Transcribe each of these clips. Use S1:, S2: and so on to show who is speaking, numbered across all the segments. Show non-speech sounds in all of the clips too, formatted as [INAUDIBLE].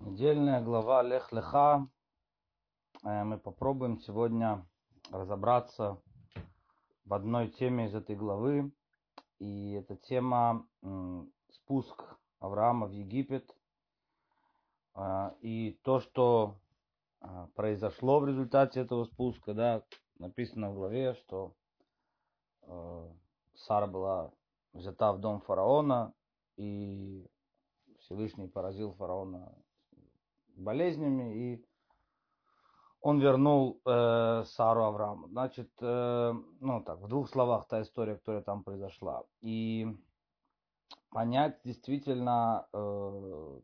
S1: Недельная глава Лех Леха. Э, мы попробуем сегодня разобраться в одной теме из этой главы. И эта тема спуск Авраама в Египет. Э, и то, что э, произошло в результате этого спуска, да, написано в главе, что Сара была взята в дом фараона, и Всевышний поразил фараона болезнями, и он вернул э, Сару Аврааму. Значит, э, ну так, в двух словах та история, которая там произошла. И понять действительно, э,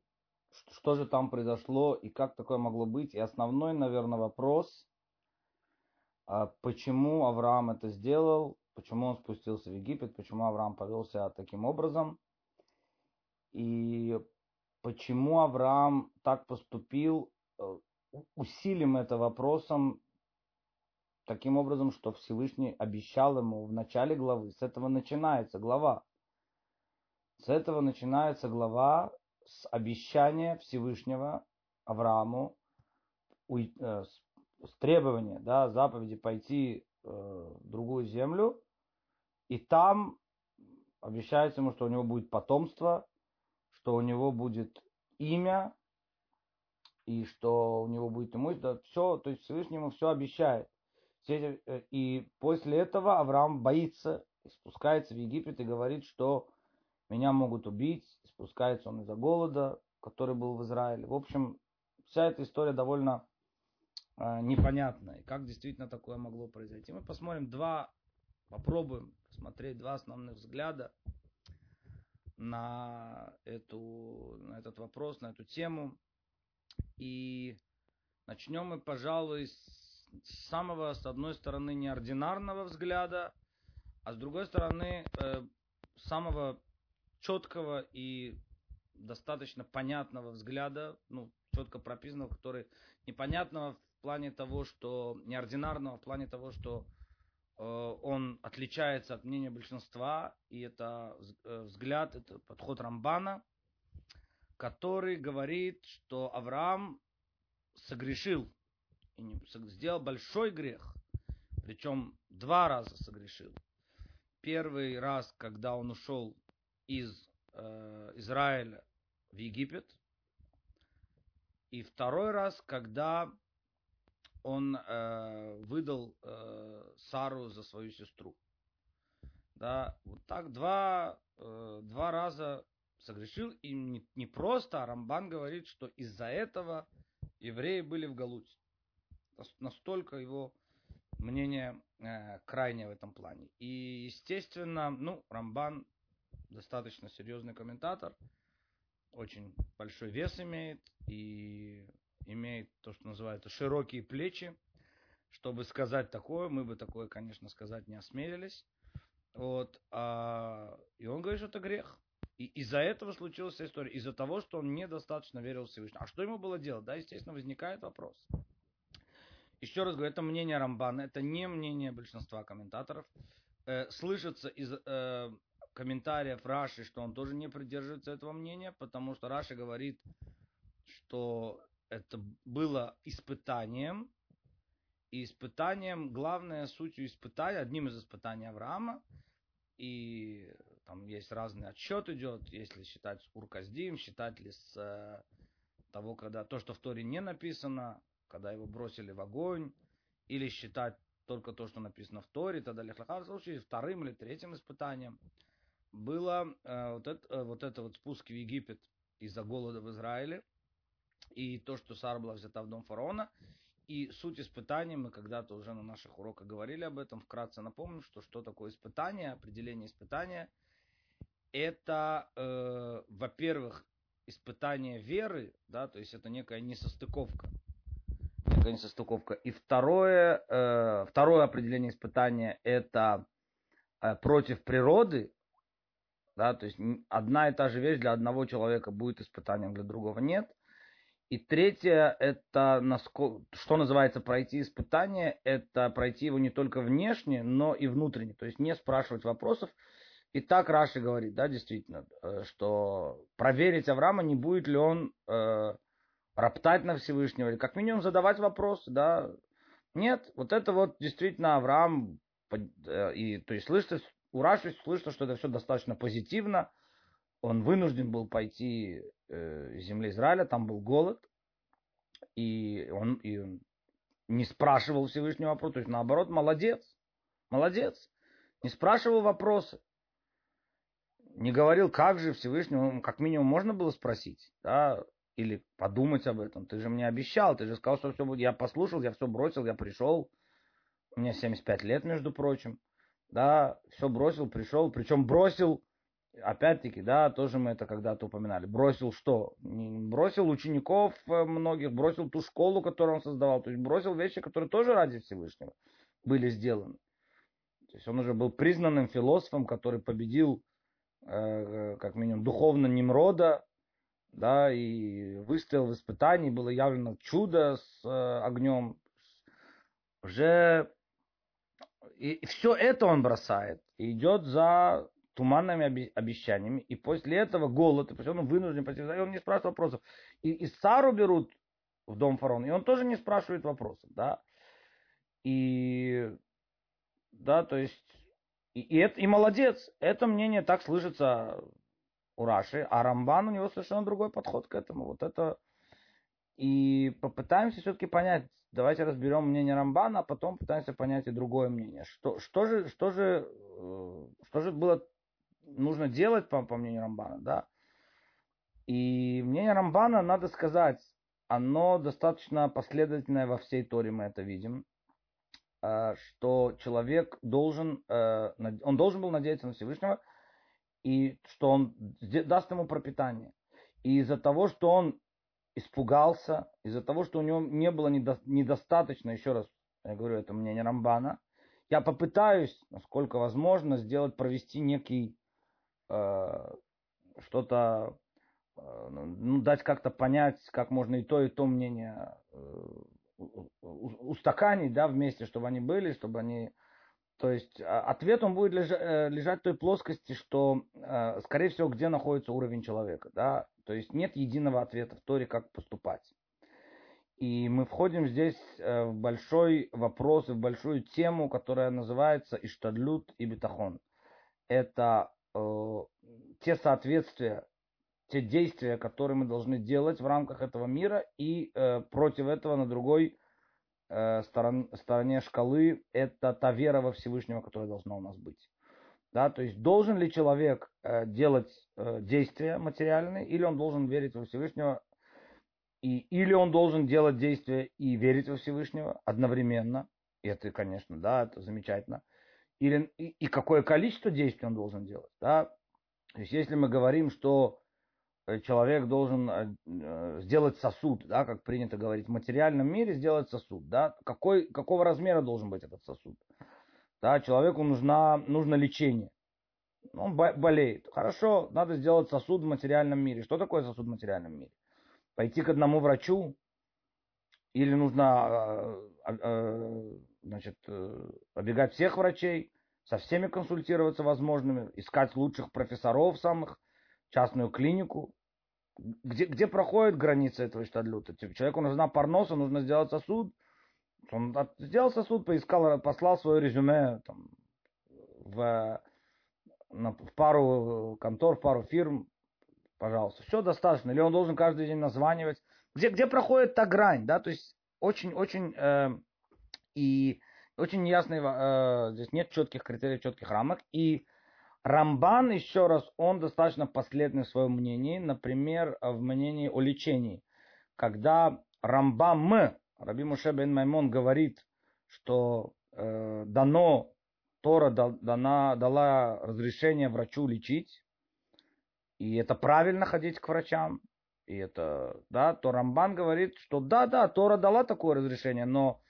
S1: что же там произошло и как такое могло быть. И основной, наверное, вопрос, э, почему Авраам это сделал, почему он спустился в Египет, почему Авраам повел себя таким образом. И почему Авраам так поступил, э, усилим это вопросом таким образом, что Всевышний обещал ему в начале главы. С этого начинается глава. С этого начинается глава с обещания Всевышнего Аврааму, э, с требования, да, заповеди пойти э, в другую землю, и там обещается ему, что у него будет потомство, что у него будет имя, и что у него будет имущество, все, то есть Всевышний ему все обещает. Э, и после этого Авраам боится, спускается в Египет и говорит, что меня могут убить, спускается он из-за голода, который был в Израиле. В общем, вся эта история довольно э, непонятная. Как действительно такое могло произойти. Мы посмотрим два, попробуем посмотреть два основных взгляда на, эту, на этот вопрос, на эту тему. И начнем мы, пожалуй, с самого, с одной стороны, неординарного взгляда, а с другой стороны, э, самого четкого и достаточно понятного взгляда, ну, четко прописанного, который непонятного в плане того, что неординарного в плане того, что он отличается от мнения большинства, и это э, взгляд, это подход Рамбана, который говорит, что Авраам согрешил и сделал большой грех, причем два раза согрешил. Первый раз, когда он ушел из э, Израиля в Египет, и второй раз, когда он э, выдал э, Сару за свою сестру. Да, вот так два, э, два раза согрешил, и не, не просто, а Рамбан говорит, что из-за этого евреи были в Галуте. Настолько его мнение э, крайнее в этом плане. И, естественно, ну, Рамбан достаточно серьезный комментатор, очень большой вес имеет, и имеет то, что называется широкие плечи, чтобы сказать такое, мы бы такое, конечно, сказать не осмелились. Вот, а, и он говорит, что это грех. И из-за этого случилась история. Из-за того, что он недостаточно верил в Всевышнего. А что ему было делать? Да, естественно, возникает вопрос. Еще раз говорю, это мнение Рамбана, это не мнение большинства комментаторов. Э, слышится из э, комментариев Раши, что он тоже не придерживается этого мнения, потому что Раши говорит, что это было испытанием, и испытанием, главное сутью испытания, одним из испытаний Авраама, и там есть разный отсчет идет, если считать с Урказдим, считать ли с э, того, когда то, что в Торе не написано, когда его бросили в огонь, или считать только то, что написано в Торе, тогда Лехлаха, в случае вторым или третьим испытанием было э, вот, это, э, вот это вот спуск в Египет из-за голода в Израиле – и то, что Сара была взята в дом фараона. И суть испытания, мы когда-то уже на наших уроках говорили об этом, вкратце напомню, что что такое испытание, определение испытания. Это, э, во-первых, испытание веры, да, то есть это некая несостыковка. Некая несостыковка. И второе, э, второе определение испытания это э, против природы, да, то есть одна и та же вещь для одного человека будет испытанием, для другого нет – и третье, это что называется пройти испытание, это пройти его не только внешне, но и внутренне, то есть не спрашивать вопросов. И так Раши говорит, да, действительно, э, что проверить Авраама, не будет ли он э, роптать на Всевышнего, или как минимум задавать вопросы, да. Нет, вот это вот действительно Авраам, э, и, то есть слышится, у Раши слышно, что это все достаточно позитивно. Он вынужден был пойти э, земле Израиля, там был голод, и он, и он не спрашивал Всевышнего вопроса, то есть наоборот, молодец, молодец, не спрашивал вопросы, не говорил, как же Всевышнему, как минимум можно было спросить, да, или подумать об этом. Ты же мне обещал, ты же сказал, что все будет. Я послушал, я все бросил, я пришел. У меня 75 лет, между прочим. Да, все бросил, пришел. Причем бросил, опять-таки, да, тоже мы это когда-то упоминали. Бросил что? Бросил учеников э, многих, бросил ту школу, которую он создавал. То есть бросил вещи, которые тоже ради Всевышнего были сделаны. То есть он уже был признанным философом, который победил, э, э как минимум, духовно Немрода, да, и выстоял в испытании, было явлено чудо с э, огнем. Уже и все это он бросает и идет за туманными обещаниями, и после этого голод, и после он вынужден и он не спрашивает вопросов. И, и Сару берут в дом фараона, и он тоже не спрашивает вопросов, да. И, да, то есть, и, и, это, и молодец, это мнение так слышится у Раши, а Рамбан у него совершенно другой подход к этому. Вот это и попытаемся все-таки понять, давайте разберем мнение Рамбана, а потом пытаемся понять и другое мнение. Что, что, же, что, же, э, что же было нужно делать, по, по мнению Рамбана, да? И мнение Рамбана, надо сказать, оно достаточно последовательное во всей Торе, мы это видим, э, что человек должен, э, он должен был надеяться на Всевышнего, и что он даст ему пропитание. И из-за того, что он испугался, из-за того, что у него не было недо, недостаточно, еще раз, я говорю, это мнение Рамбана, я попытаюсь, насколько возможно, сделать, провести некий что-то, э, ну, дать как-то понять, как можно и то, и то мнение э, устаканить, да, вместе, чтобы они были, чтобы они то есть а, ответ он будет лежать, э, лежать в той плоскости, что, э, скорее всего, где находится уровень человека. Да? То есть нет единого ответа в Торе, как поступать. И мы входим здесь э, в большой вопрос, в большую тему, которая называется Иштадлют и Бетахон. Это э, те соответствия, те действия, которые мы должны делать в рамках этого мира, и э, против этого на другой э, сторон, стороне шкалы это та вера во Всевышнего, которая должна у нас быть. Да, то есть должен ли человек э, делать э, действия материальные, или он должен верить во Всевышнего, и, или он должен делать действия и верить во Всевышнего одновременно. И это, конечно, да, это замечательно. Или, и, и какое количество действий он должен делать. Да? То есть если мы говорим, что Э, человек должен э, э, сделать сосуд, да, как принято говорить, в материальном мире сделать сосуд, да, какой, какого размера должен быть этот сосуд. Да, человеку нужна, нужно лечение. Он болеет. Хорошо, надо сделать сосуд в материальном мире. Что такое сосуд в материальном мире? Пойти к одному врачу? Или нужно значит, обегать всех врачей, со всеми консультироваться возможными, искать лучших профессоров самых, частную клинику, где, где проходит граница этого штадлюта? Типа, человеку нужна парноса, нужно сделать сосуд. Он сделал сосуд, поискал, послал свое резюме там, в, на, в пару контор, в пару фирм. Пожалуйста, все достаточно. Или он должен каждый день названивать. Где, где проходит та грань, да? То есть очень-очень э, и очень неясный, э, здесь нет четких критериев, четких рамок. И Рамбан, еще раз, он достаточно последний в своем мнении, например, в мнении о лечении. Когда Рамбам, Раби Муше бен Маймон говорит, что э, дано, Тора дана, дала разрешение врачу лечить, и это правильно ходить к врачам, и это, да, то Рамбан говорит, что да, да, Тора дала такое разрешение, но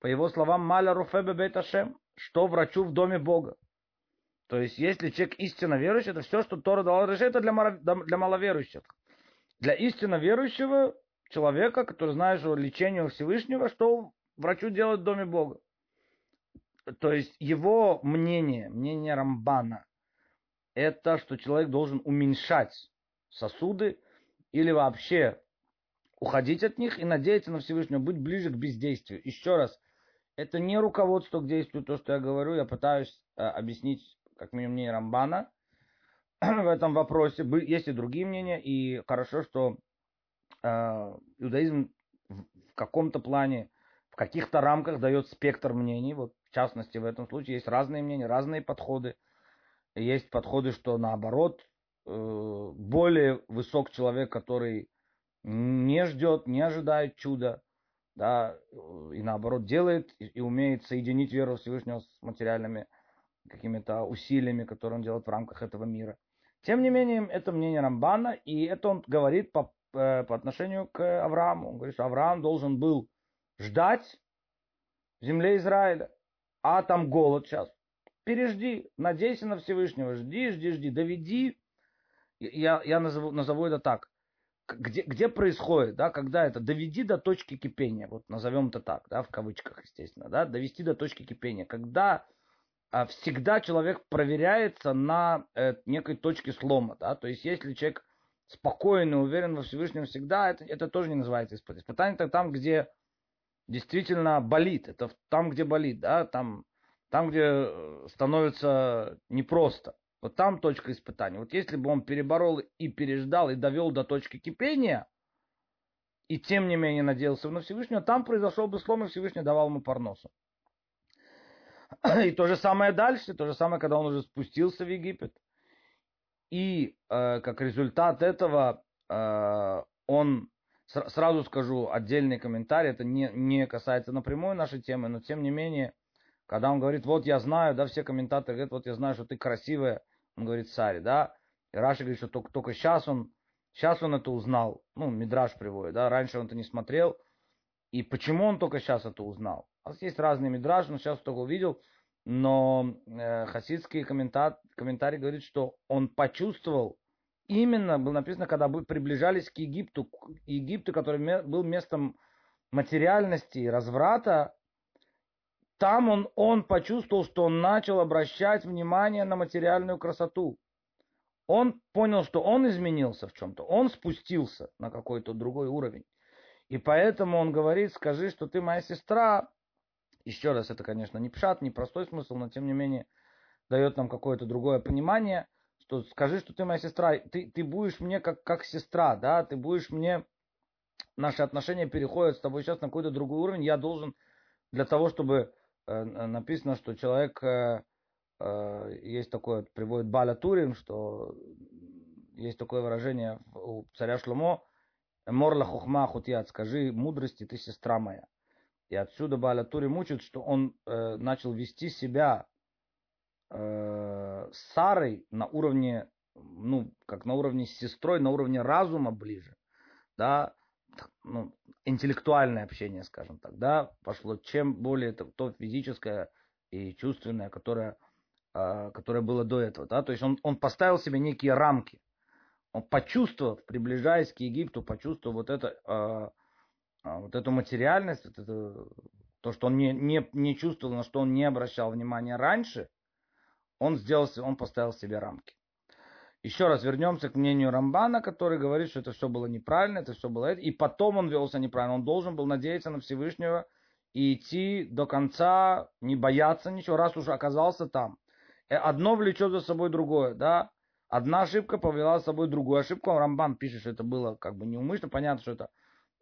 S1: по его словам, маля руфебе бейт что врачу в доме Бога. То есть, если человек истинно верующий, это все, что Тора дала разрешение, это для, для маловерующих. Для истинно верующего человека, который знает, что лечение Всевышнего, что врачу делать в доме Бога. То есть, его мнение, мнение Рамбана, это, что человек должен уменьшать сосуды или вообще уходить от них и надеяться на Всевышнего, быть ближе к бездействию. Еще раз, это не руководство к действию, то, что я говорю, я пытаюсь э, объяснить, как минимум, мнение Рамбана [CLEARS THROAT] в этом вопросе. Есть и другие мнения, и хорошо, что э, иудаизм в, в каком-то плане, в каких-то рамках дает спектр мнений. Вот, в частности, в этом случае есть разные мнения, разные подходы. Есть подходы, что наоборот, э, более высок человек, который не ждет, не ожидает чуда, да, и наоборот делает и, и умеет соединить веру Всевышнего с материальными какими-то усилиями, которые он делает в рамках этого мира. Тем не менее, это мнение Рамбана, и это он говорит по, э, по отношению к Аврааму. Он говорит, что Авраам должен был ждать в земле Израиля, а там голод сейчас. Пережди, надейся на Всевышнего, жди, жди, жди, доведи. Я, я назову, назову это так где, где происходит, да, когда это доведи до точки кипения, вот назовем это так, да, в кавычках, естественно, да, довести до точки кипения, когда а, всегда человек проверяется на э, некой точке слома, да, то есть если человек спокойно, уверен во Всевышнем всегда, это, это тоже не называется испытание. Испытание это там, где действительно болит, это там, где болит, да, там, там, где э, становится непросто. Вот там точка испытания. Вот если бы он переборол и переждал, и довел до точки кипения, и тем не менее надеялся на Всевышнего, там произошел бы слом, и Всевышний давал ему парносу. И то же самое дальше, то же самое, когда он уже спустился в Египет. И э, как результат этого э, он, сразу скажу отдельный комментарий, это не, не касается напрямую нашей темы, но тем не менее, когда он говорит, вот я знаю, да, все комментаторы говорят, вот я знаю, что ты красивая, он говорит царь, да. И Раши говорит, что только, только сейчас он, сейчас он это узнал. Ну, Мидраш приводит, да. Раньше он это не смотрел. И почему он только сейчас это узнал? У нас есть разные Мидраши, но сейчас только увидел. Но э, хасидский комментар, комментарий говорит, что он почувствовал, именно было написано, когда приближались к Египту, к Египту, который был местом материальности и разврата, там он, он почувствовал, что он начал обращать внимание на материальную красоту. Он понял, что он изменился в чем-то. Он спустился на какой-то другой уровень. И поэтому он говорит, скажи, что ты моя сестра. Еще раз, это, конечно, не пшат, не простой смысл, но тем не менее дает нам какое-то другое понимание, что скажи, что ты моя сестра, ты, ты будешь мне как, как сестра, да, ты будешь мне, наши отношения переходят с тобой сейчас на какой-то другой уровень, я должен для того, чтобы написано, что человек, э, э, есть такое, приводит Баля Турин, что есть такое выражение у царя Шломо, Морла хухма хутьят, скажи мудрости, ты сестра моя. И отсюда Баля Турин мучит, что он э, начал вести себя э, с Сарой на уровне, ну, как на уровне с сестрой, на уровне разума ближе. Да, ну, интеллектуальное общение, скажем так, да, пошло, чем более то, то физическое и чувственное, которое, э, которое было до этого, да, то есть он, он поставил себе некие рамки, он почувствовал, приближаясь к Египту, почувствовал вот это, э, вот эту материальность, вот это, то, что он не, не, не чувствовал, на что он не обращал внимания раньше, он сделал, он поставил себе рамки. Еще раз вернемся к мнению Рамбана, который говорит, что это все было неправильно, это все было. И потом он велся неправильно. Он должен был надеяться на Всевышнего и идти до конца, не бояться ничего, раз уже оказался там. Э, одно влечет за собой другое, да. Одна ошибка повела за собой другую ошибку. Рамбан пишет, что это было как бы неумышленно. Понятно, что это,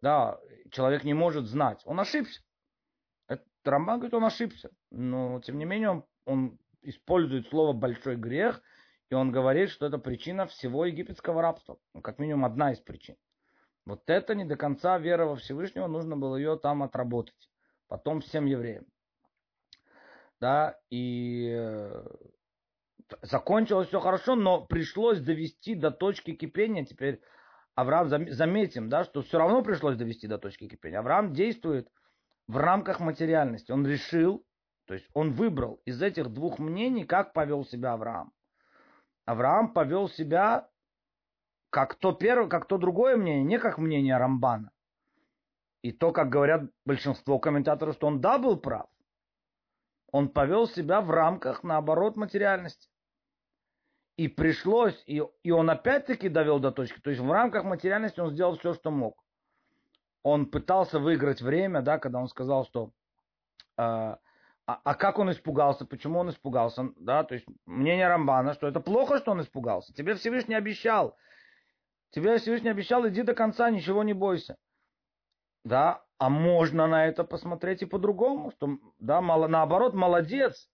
S1: да, человек не может знать. Он ошибся. Это, Рамбан говорит, он ошибся. Но, тем не менее, он, он использует слово «большой грех», и он говорит, что это причина всего египетского рабства. Ну, как минимум одна из причин. Вот это не до конца вера во Всевышнего, нужно было ее там отработать. Потом всем евреям. Да, и э, закончилось все хорошо, но пришлось довести до точки кипения. Теперь Авраам, заметим, да, что все равно пришлось довести до точки кипения. Авраам действует в рамках материальности. Он решил, то есть он выбрал из этих двух мнений, как повел себя Авраам. Авраам повел себя как то первое, как то другое мнение, не как мнение Рамбана. И то, как говорят большинство комментаторов, что он да, был прав. Он повел себя в рамках, наоборот, материальности. И пришлось, и, и он опять-таки довел до точки. То есть в рамках материальности он сделал все, что мог. он пытался выиграть время, да, когда он сказал, что а, а, а как он испугался, почему он испугался, да, то есть мнение Рамбана, что это плохо, что он испугался. Тебе Всевышний обещал, тебе Всевышний обещал, иди до конца, ничего не бойся. Да, а можно на это посмотреть и по-другому, что, да, мало, наоборот, молодец,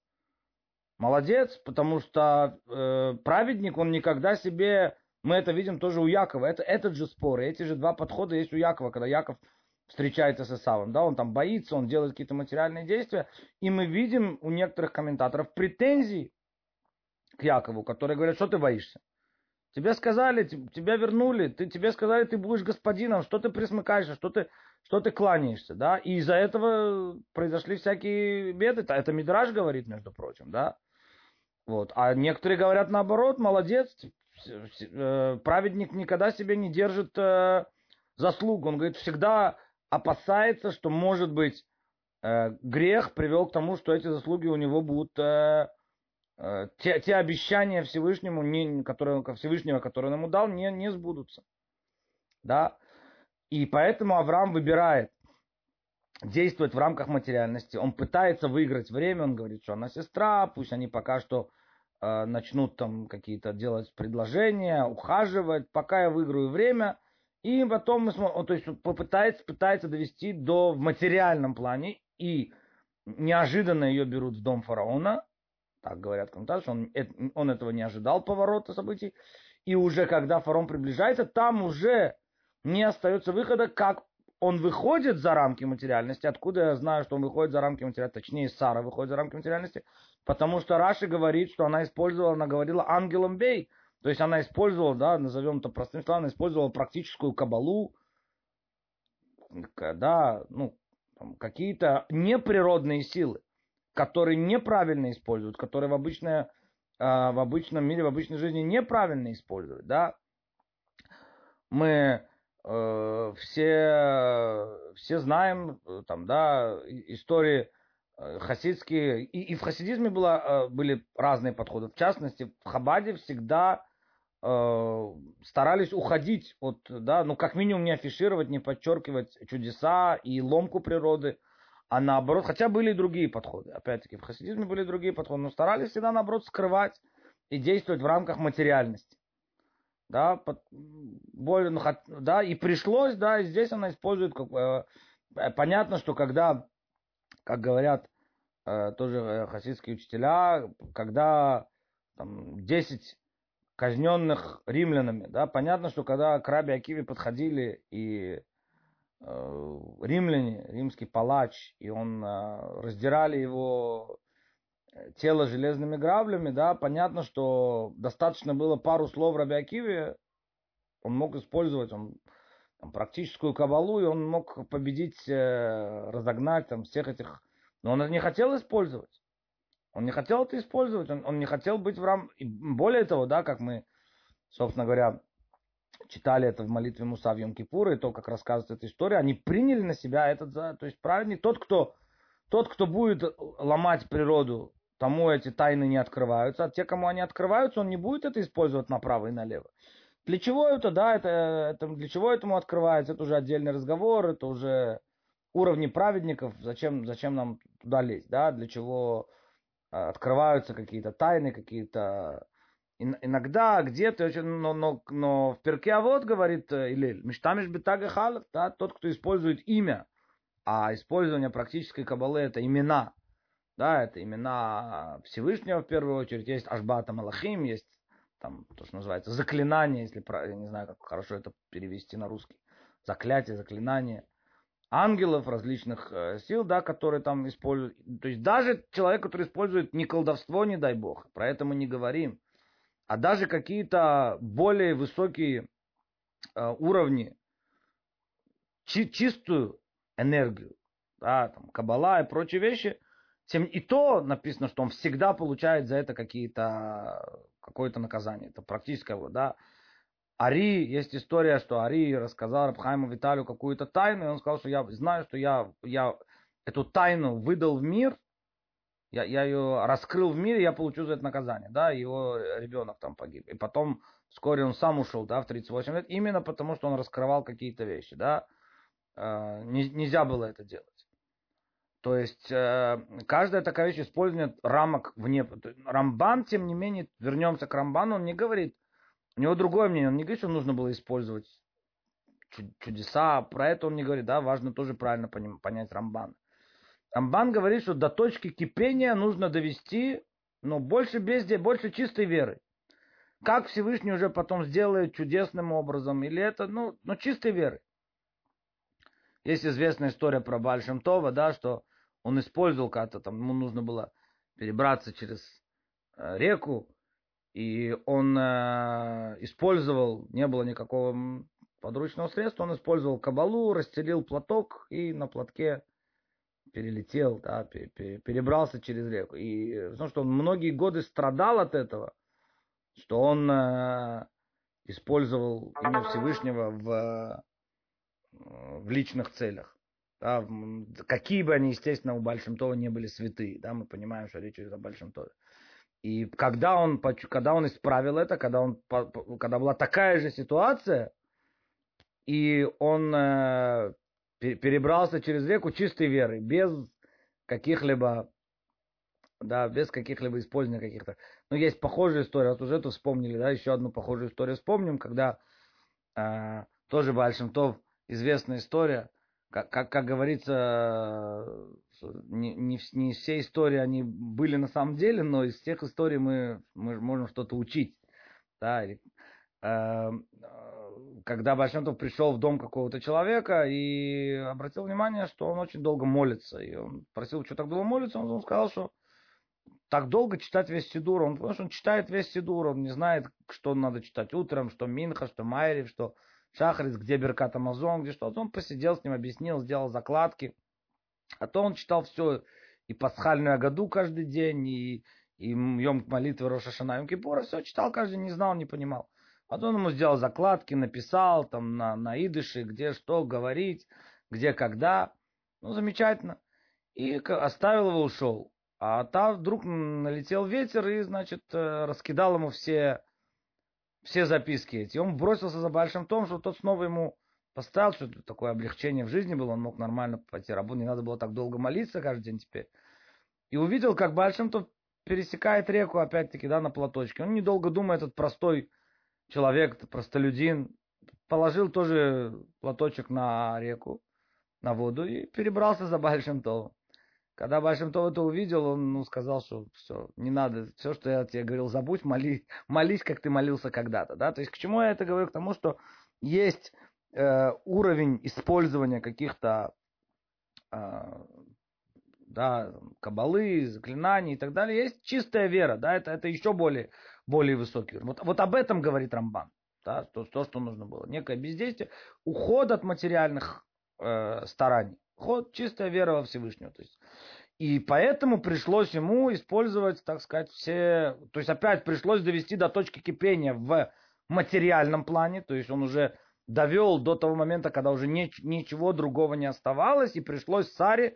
S1: молодец, потому что э, праведник, он никогда себе, мы это видим тоже у Якова, это этот же спор, эти же два подхода есть у Якова, когда Яков встречается с Исавом, да, он там боится, он делает какие-то материальные действия, и мы видим у некоторых комментаторов претензии к Якову, которые говорят, что ты боишься? Тебе сказали, тебя вернули, ты, тебе сказали, ты будешь господином, что ты присмыкаешься, что ты, что ты кланяешься, да, и из-за этого произошли всякие беды, это Мидраж говорит, между прочим, да, вот, а некоторые говорят наоборот, молодец, э, праведник никогда себе не держит э, заслуг, он говорит, всегда опасается, что, может быть, э, грех привел к тому, что эти заслуги у него будут э, э, те, те обещания Всевышнему, не, которые, Всевышнего, которые он ему дал, не, не сбудутся. Да? И поэтому Авраам выбирает действовать в рамках материальности. Он пытается выиграть время, он говорит, что она сестра, пусть они пока что э, начнут там какие-то делать предложения, ухаживать, пока я выиграю время – и потом мы смотрим, то есть попытается, пытается довести до в материальном плане, и неожиданно ее берут в дом фараона, так говорят комментаторы, он, он этого не ожидал поворота событий, и уже когда фараон приближается, там уже не остается выхода, как он выходит за рамки материальности. Откуда я знаю, что он выходит за рамки материальности? Точнее, Сара выходит за рамки материальности. Потому что Раши говорит, что она использовала, она говорила ангелом бей. То есть она использовала, да, назовем это простым словом, использовала практическую кабалу, да, ну, какие-то неприродные силы, которые неправильно используют, которые в, обычное, в обычном мире, в обычной жизни неправильно используют, да. Мы э, все, все знаем, там, да, истории э, хасидские, и, и в хасидизме было, э, были разные подходы. В частности, в Хабаде всегда Э, старались уходить от, да, ну как минимум не афишировать, не подчеркивать чудеса и ломку природы, а наоборот, хотя были и другие подходы, опять-таки в хасидизме были другие подходы, но старались всегда наоборот скрывать и действовать в рамках материальности. Да, под, более, ну, да, и пришлось, да, и здесь она использует, как, э, э, понятно, что когда, как говорят э, тоже э, хасидские учителя, когда там, 10 казненных римлянами. Да? Понятно, что когда к Раби Акиве подходили и э, римляне, римский палач, и он э, раздирали его э, тело железными граблями, да, понятно, что достаточно было пару слов Раби Акиве, он мог использовать он, там, практическую кабалу, и он мог победить, э, разогнать там, всех этих... Но он не хотел использовать. Он не хотел это использовать, он, он не хотел быть в рам... И более того, да, как мы, собственно говоря, читали это в молитве Муса в Йом и то, как рассказывает эта история, они приняли на себя этот, то есть праведник, тот, кто, тот, кто будет ломать природу, тому эти тайны не открываются, а те, кому они открываются, он не будет это использовать направо и налево. Для чего это, да, это, это для чего этому открывается, это уже отдельный разговор, это уже уровни праведников, зачем, зачем нам туда лезть, да, для чего открываются какие-то тайны, какие-то иногда где-то, но, но, но в перке а вот говорит э, Илель, Миштамиш бетага халав, да, тот, кто использует имя, а использование практической кабалы это имена, да, это имена Всевышнего в первую очередь, есть Ашбата Малахим, есть там то, что называется заклинание, если я не знаю, как хорошо это перевести на русский, заклятие, заклинание, ангелов, различных э, сил, да, которые там используют. То есть даже человек, который использует не колдовство, не дай бог, про это мы не говорим, а даже какие-то более высокие э, уровни, чи- чистую энергию, да, там, кабала и прочие вещи, тем и то написано, что он всегда получает за это какие-то какое-то наказание. Это практическое, да, Ари, есть история, что Ари рассказал Рабхайму Виталию какую-то тайну, и он сказал, что я знаю, что я, я эту тайну выдал в мир, я, я ее раскрыл в мире, я получу за это наказание, да, его ребенок там погиб. И потом вскоре он сам ушел, да, в 38 лет, именно потому, что он раскрывал какие-то вещи, да. э, не, нельзя было это делать. То есть э, каждая такая вещь использует рамок вне. Рамбан, тем не менее, вернемся к Рамбану, он не говорит, у него другое мнение, он не говорит, что нужно было использовать чудеса, про это он не говорит, да, важно тоже правильно понять Рамбан. Рамбан говорит, что до точки кипения нужно довести, но больше бездей, больше чистой веры. Как Всевышний уже потом сделает чудесным образом, или это, ну, ну чистой веры. Есть известная история про Бальшем Това, да, что он использовал как-то там, ему нужно было перебраться через э, реку, и он э, использовал, не было никакого подручного средства, он использовал кабалу, расстелил платок и на платке перелетел, да, перебрался через реку. И потому что он многие годы страдал от этого, что он э, использовал имя Всевышнего в, в личных целях. Да, какие бы они, естественно, у Большим Това не были святые, да, мы понимаем, что речь идет о Большом Тове. И когда он, когда он исправил это, когда, он, когда была такая же ситуация, и он э, перебрался через реку чистой верой, без каких-либо, да, без каких-либо использования каких-то. Но есть похожая история, вот уже это вспомнили, да, еще одну похожую историю вспомним, когда э, тоже Большим Тов, известная история, как, как, как говорится, не, не, не все истории они были на самом деле, но из всех историй мы, мы можем что-то учить. Да, или, э, когда Башентов пришел в дом какого-то человека и обратил внимание, что он очень долго молится. И он просил, что так долго молится, он, он сказал, что так долго читать весь Сидур. Он, потому что он читает весь Сидур, он не знает, что надо читать утром, что Минха, что Майрев, что Шахрис, где Беркат Амазон, где что-то. Он посидел с ним, объяснил, сделал закладки. А то он читал все, и пасхальную году каждый день, и, и Йом молитвы Рошашана, Йом Кипура, все читал каждый не знал, не понимал. Потом ему сделал закладки, написал там на, на идыше, где что говорить, где когда. Ну, замечательно. И оставил его, ушел. А там вдруг налетел ветер и, значит, э, раскидал ему все, все записки эти. И он бросился за большим том, что тот снова ему поставил, что такое облегчение в жизни было, он мог нормально пойти работать, не надо было так долго молиться каждый день теперь. И увидел, как большим то пересекает реку, опять-таки, да, на платочке. Он недолго думает, этот простой человек, простолюдин, положил тоже платочек на реку, на воду и перебрался за Большим Товом. Когда Большим Тов это увидел, он ну, сказал, что все, не надо, все, что я тебе говорил, забудь, моли, молись, как ты молился когда-то. Да? То есть к чему я это говорю? К тому, что есть э, уровень использования каких-то э, да, кабалы, заклинаний и так далее. Есть чистая вера, да, это, это еще более более высокий уровень. Вот, вот об этом говорит Рамбан. Да, то, то, что нужно было. Некое бездействие, уход от материальных э, стараний. Ход, чистая вера во Всевышнего. То есть, и поэтому пришлось ему использовать, так сказать, все... То есть опять пришлось довести до точки кипения в материальном плане. То есть он уже довел до того момента, когда уже не, ничего другого не оставалось. И пришлось Саре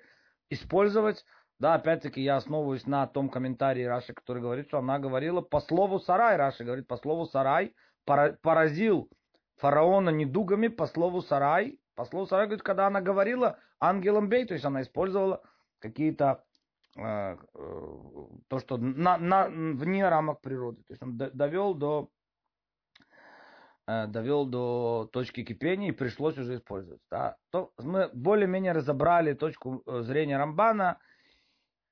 S1: использовать да, опять-таки я основываюсь на том комментарии Раши, который говорит, что она говорила по слову Сарай. Раши говорит, по слову Сарай поразил фараона недугами по слову Сарай. По слову Сарай, говорит, когда она говорила ангелом бей, то есть она использовала какие-то э, э, то, что на, на, вне рамок природы. То есть он довел до довел до точки кипения и пришлось уже использовать. Да. То мы более-менее разобрали точку э, зрения Рамбана –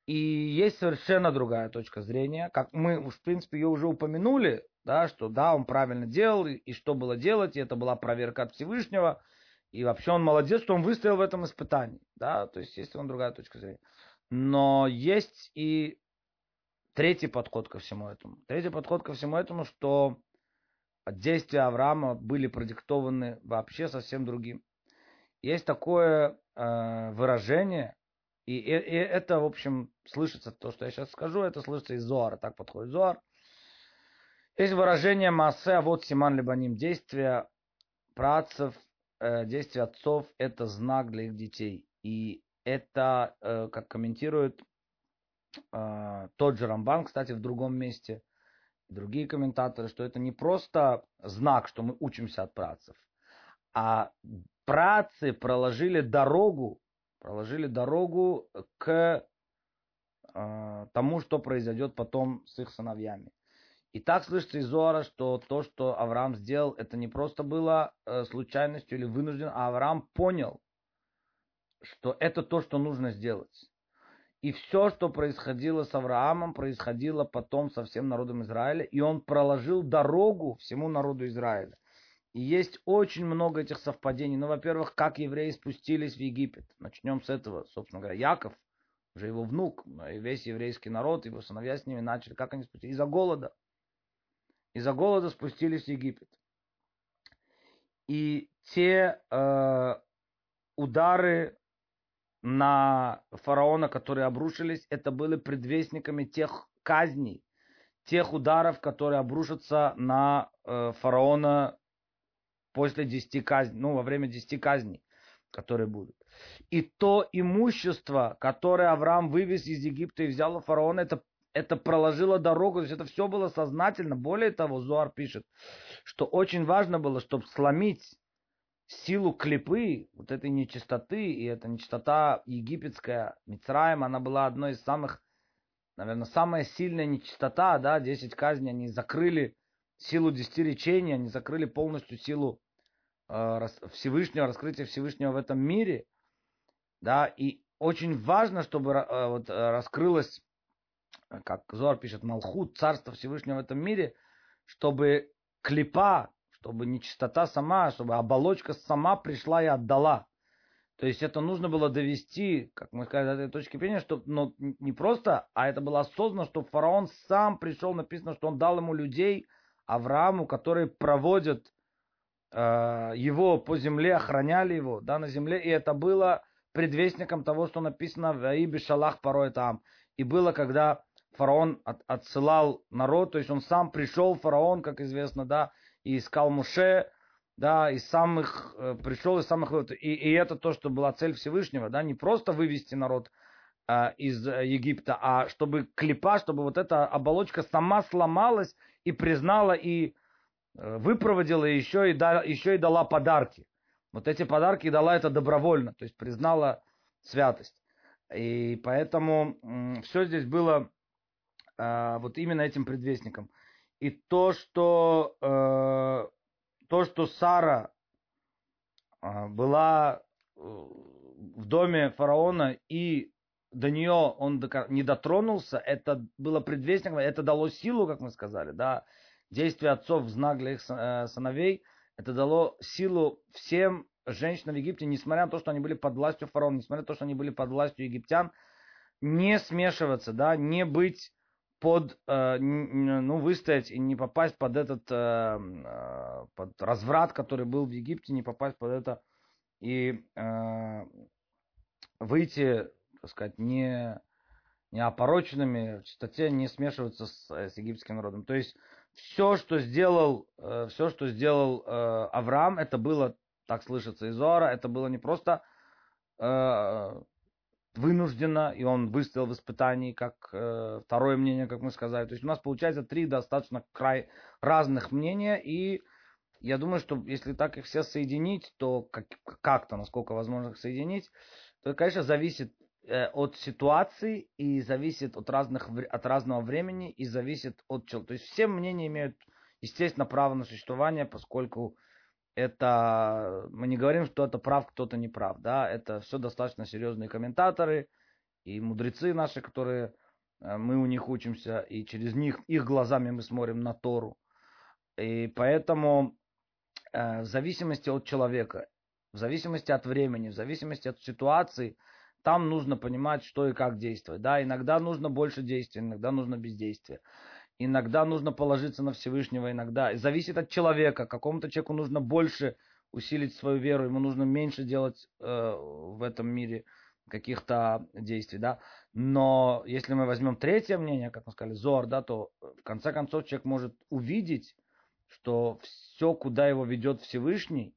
S1: и есть совершенно другая точка зрения, как мы, в принципе, ее уже упомянули, да, что да, он правильно делал, и что было делать, и это была проверка от Всевышнего, и вообще он молодец, что он выстоял в этом испытании, да, то есть есть он другая точка зрения. Но есть и третий подход ко всему этому. Третий подход ко всему этому, что действия Авраама были продиктованы вообще совсем другим. Есть такое э, выражение, и, и, и это, в общем, слышится, то, что я сейчас скажу, это слышится из Зоара, так подходит Зоар. Есть выражение массе, а вот симан либо ним действия працев, э, действия отцов, это знак для их детей. И это, э, как комментирует э, тот же Рамбан, кстати, в другом месте, другие комментаторы, что это не просто знак, что мы учимся от працев, а працы проложили дорогу, проложили дорогу к э, тому, что произойдет потом с их сыновьями. И так слышится из Зора, что то, что Авраам сделал, это не просто было э, случайностью или вынужден, а Авраам понял, что это то, что нужно сделать. И все, что происходило с Авраамом, происходило потом со всем народом Израиля, и он проложил дорогу всему народу Израиля. И есть очень много этих совпадений. Ну, во-первых, как евреи спустились в Египет. Начнем с этого, собственно говоря. Яков, уже его внук, и весь еврейский народ, его сыновья с ними начали. Как они спустились? Из-за голода. Из-за голода спустились в Египет. И те э, удары на фараона, которые обрушились, это были предвестниками тех казней, тех ударов, которые обрушатся на э, фараона после десяти казней, ну, во время десяти казней, которые будут. И то имущество, которое Авраам вывез из Египта и взял у фараона, это, это проложило дорогу, то есть это все было сознательно. Более того, Зуар пишет, что очень важно было, чтобы сломить силу клипы, вот этой нечистоты, и эта нечистота египетская, Мицраем, она была одной из самых, наверное, самая сильная нечистота, да, 10 казней, они закрыли силу десяти речений, они закрыли полностью силу э, Всевышнего, раскрытия Всевышнего в этом мире, да, и очень важно, чтобы э, вот, э, раскрылось, как Зор пишет, Малхут, царство Всевышнего в этом мире, чтобы клипа, чтобы нечистота сама, чтобы оболочка сама пришла и отдала. То есть это нужно было довести, как мы сказали, до этой точки зрения, что но не просто, а это было осознанно, что фараон сам пришел, написано, что он дал ему людей, Аврааму, которые проводят э, его по земле, охраняли его да, на земле, и это было предвестником того, что написано в Аибе Шалах порой там. И было, когда фараон от, отсылал народ, то есть он сам пришел, фараон, как известно, да, и искал Муше, да, из самых, э, пришел из самых, и, и это то, что была цель Всевышнего, да, не просто вывести народ э, из Египта, а чтобы клипа, чтобы вот эта оболочка сама сломалась и признала, и э, выпроводила, еще и, да, еще и дала подарки. Вот эти подарки дала это добровольно, то есть признала святость. И поэтому все здесь было э, вот именно этим предвестником. И то, что, э, то, что Сара э, была э, в доме фараона и до нее он не дотронулся, это было предвестником, это дало силу, как мы сказали, да, действие отцов в знак для их э, сыновей, это дало силу всем женщинам в Египте, несмотря на то, что они были под властью фараона, несмотря на то, что они были под властью египтян, не смешиваться, да, не быть под, э, ну, выстоять и не попасть под этот, э, э, под разврат, который был в Египте, не попасть под это и выйти, так сказать, не, не опороченными в чистоте, не смешиваться с, с египетским народом. То есть все, что сделал, все, что сделал Авраам, это было, так слышится из Зора, это было не просто вынужденно, и он выстоял в испытании, как э, второе мнение, как мы сказали. То есть у нас получается три достаточно край разных мнения, и я думаю, что если так их все соединить, то как, как-то, насколько возможно их соединить, то, конечно, зависит э, от ситуации и зависит от, разных, от разного времени и зависит от человека. То есть все мнения имеют, естественно, право на существование, поскольку это мы не говорим, что это прав, кто-то не прав, да, это все достаточно серьезные комментаторы и мудрецы наши, которые э, мы у них учимся, и через них, их глазами мы смотрим на Тору. И поэтому э, в зависимости от человека, в зависимости от времени, в зависимости от ситуации, там нужно понимать, что и как действовать. Да, иногда нужно больше действия, иногда нужно бездействие. Иногда нужно положиться на Всевышнего, иногда. Зависит от человека. Какому-то человеку нужно больше усилить свою веру, ему нужно меньше делать э, в этом мире каких-то действий, да. Но если мы возьмем третье мнение, как мы сказали, Зор, да, то в конце концов человек может увидеть, что все, куда его ведет Всевышний,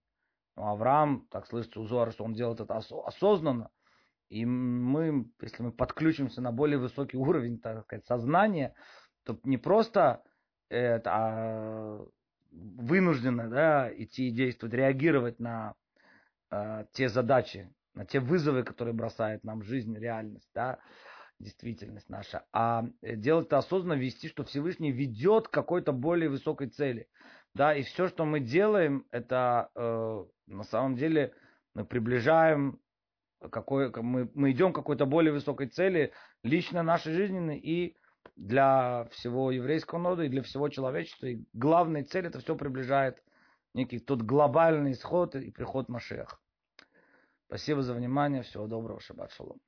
S1: ну, Авраам, так слышится у Зора, что он делает это осознанно, и мы, если мы подключимся на более высокий уровень, так сказать, сознания, то не просто это, а вынуждены да, идти и действовать, реагировать на э, те задачи, на те вызовы, которые бросает нам жизнь, реальность, да, действительность наша, а делать это осознанно, вести, что Всевышний ведет к какой-то более высокой цели. Да, и все, что мы делаем, это э, на самом деле мы приближаем какой, мы, мы идем к какой-то более высокой цели лично нашей жизни и для всего еврейского народа и для всего человечества. И главная цель это все приближает некий тот глобальный исход и приход Машех. Спасибо за внимание. Всего доброго. Шаббат шалом.